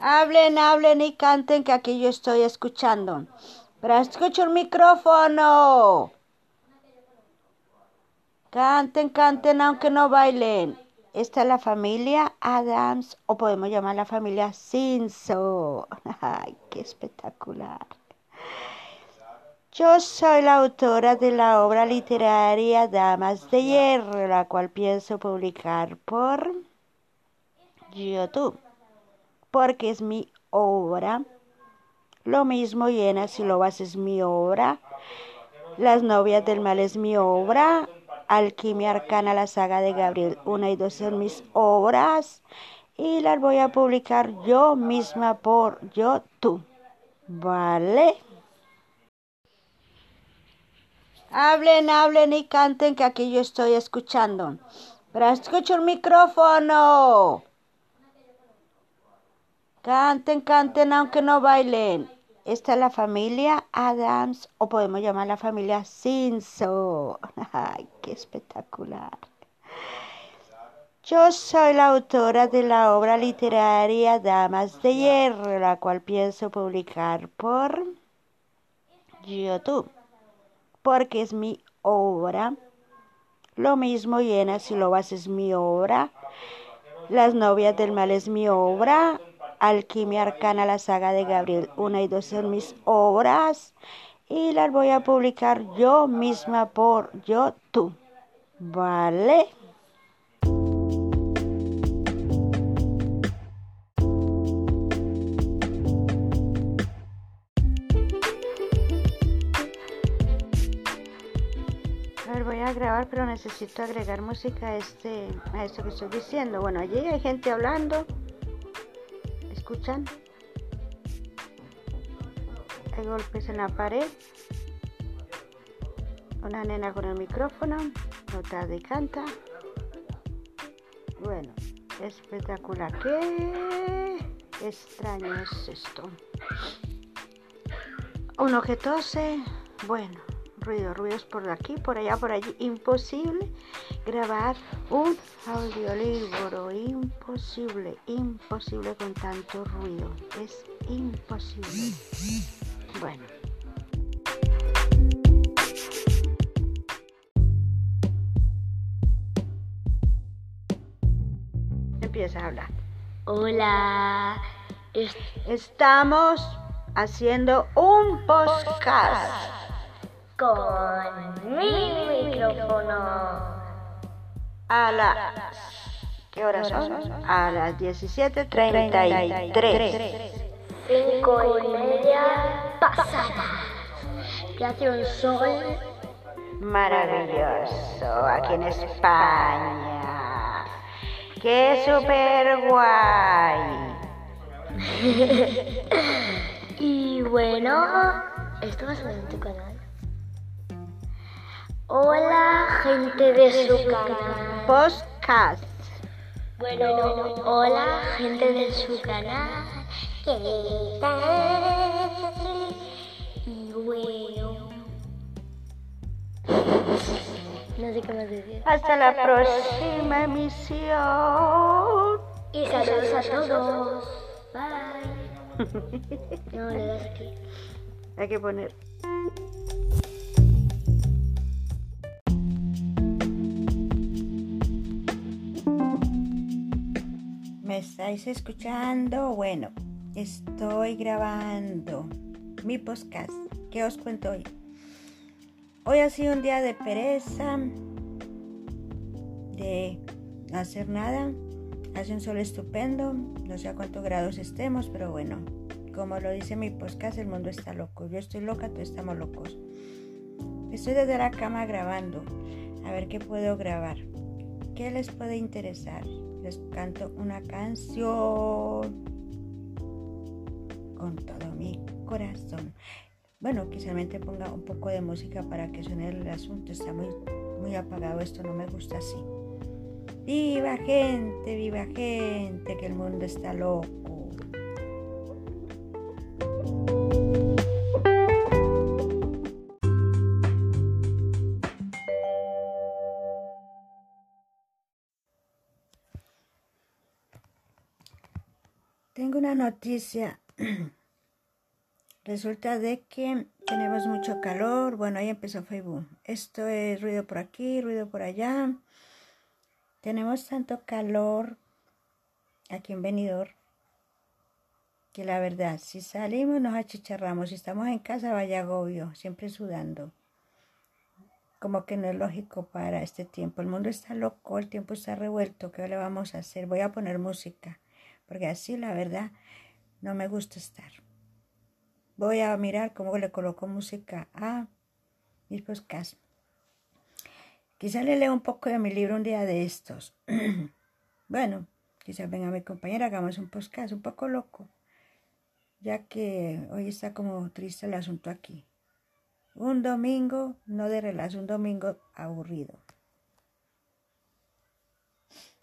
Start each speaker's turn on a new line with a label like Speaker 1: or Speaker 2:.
Speaker 1: Hablen, hablen y canten que aquí yo estoy escuchando. Pero escucho el micrófono. Canten, canten aunque no bailen. Esta es la familia Adams o podemos llamar la familia Simpson. Ay, qué espectacular. Yo soy la autora de la obra literaria Damas de Hierro, la cual pienso publicar por YouTube porque es mi obra. Lo mismo Llenas y Lobas es mi obra. Las novias del mal es mi obra. Alquimia Arcana, la saga de Gabriel 1 y 2 son mis obras. Y las voy a publicar yo misma por YouTube. ¿Vale? Hablen, hablen y canten que aquí yo estoy escuchando. Pero escucho el micrófono. Canten, canten aunque no bailen. Esta es la familia Adams o podemos llamar la familia Simpson. Ay, qué espectacular. Yo soy la autora de la obra literaria Damas de Hierro, la cual pienso publicar por YouTube, porque es mi obra. Lo mismo Llenas y Lobas es mi obra. Las novias del mal es mi obra. Alquimia Arcana, la saga de Gabriel 1 y 2 son mis obras y las voy a publicar yo misma por YouTube. ¿Vale? Voy a grabar, pero necesito agregar música a, este, a esto que estoy diciendo. Bueno, allí hay gente hablando escuchan? Hay golpes en la pared. Una nena con el micrófono. Nota de canta. Bueno, espectacular. ¿Qué extraño es esto? Uno que tose. Bueno, ruido, ruidos por aquí, por allá, por allí. Imposible grabar un audiolibro. Imposible, imposible con tanto ruido. Es imposible. Bueno. Empieza a hablar.
Speaker 2: Hola.
Speaker 1: Estamos haciendo un podcast
Speaker 2: con mi micrófono.
Speaker 1: A las. ¿Qué horas son? A las 17.33.
Speaker 2: Cinco y media pasadas. Que hace un sol
Speaker 1: maravilloso aquí en España. ¡Qué super guay!
Speaker 2: y bueno, esto va a ser en tu canal. Hola, gente de su canal.
Speaker 1: Podcast.
Speaker 2: Bueno, hola, gente de su canal. ¿Qué tal? Y bueno. No sé qué más decir.
Speaker 1: Hasta la próxima emisión.
Speaker 2: Y saludos a todos. Bye. No, le das aquí.
Speaker 1: Hay que poner. ¿Me estáis escuchando? Bueno, estoy grabando mi podcast. ¿Qué os cuento hoy? Hoy ha sido un día de pereza, de no hacer nada. Hace un sol estupendo, no sé a cuántos grados estemos, pero bueno, como lo dice mi podcast, el mundo está loco. Yo estoy loca, todos estamos locos. Estoy desde la cama grabando, a ver qué puedo grabar. ¿Qué les puede interesar? Canto una canción con todo mi corazón. Bueno, quizá ponga un poco de música para que suene el asunto. Está muy, muy apagado esto, no me gusta así. Viva gente, viva gente, que el mundo está loco. Tengo una noticia. Resulta de que tenemos mucho calor. Bueno, ahí empezó Facebook. Esto es ruido por aquí, ruido por allá. Tenemos tanto calor aquí en Benidorm que la verdad, si salimos nos achicharramos, si estamos en casa vaya agobio, siempre sudando. Como que no es lógico para este tiempo. El mundo está loco, el tiempo está revuelto. ¿Qué le vamos a hacer? Voy a poner música, porque así la verdad no me gusta estar. Voy a mirar cómo le coloco música a mis podcasts. Quizá le leo un poco de mi libro un día de estos. bueno, quizás venga mi compañera, hagamos un podcast un poco loco ya que hoy está como triste el asunto aquí. Un domingo no de relax, un domingo aburrido.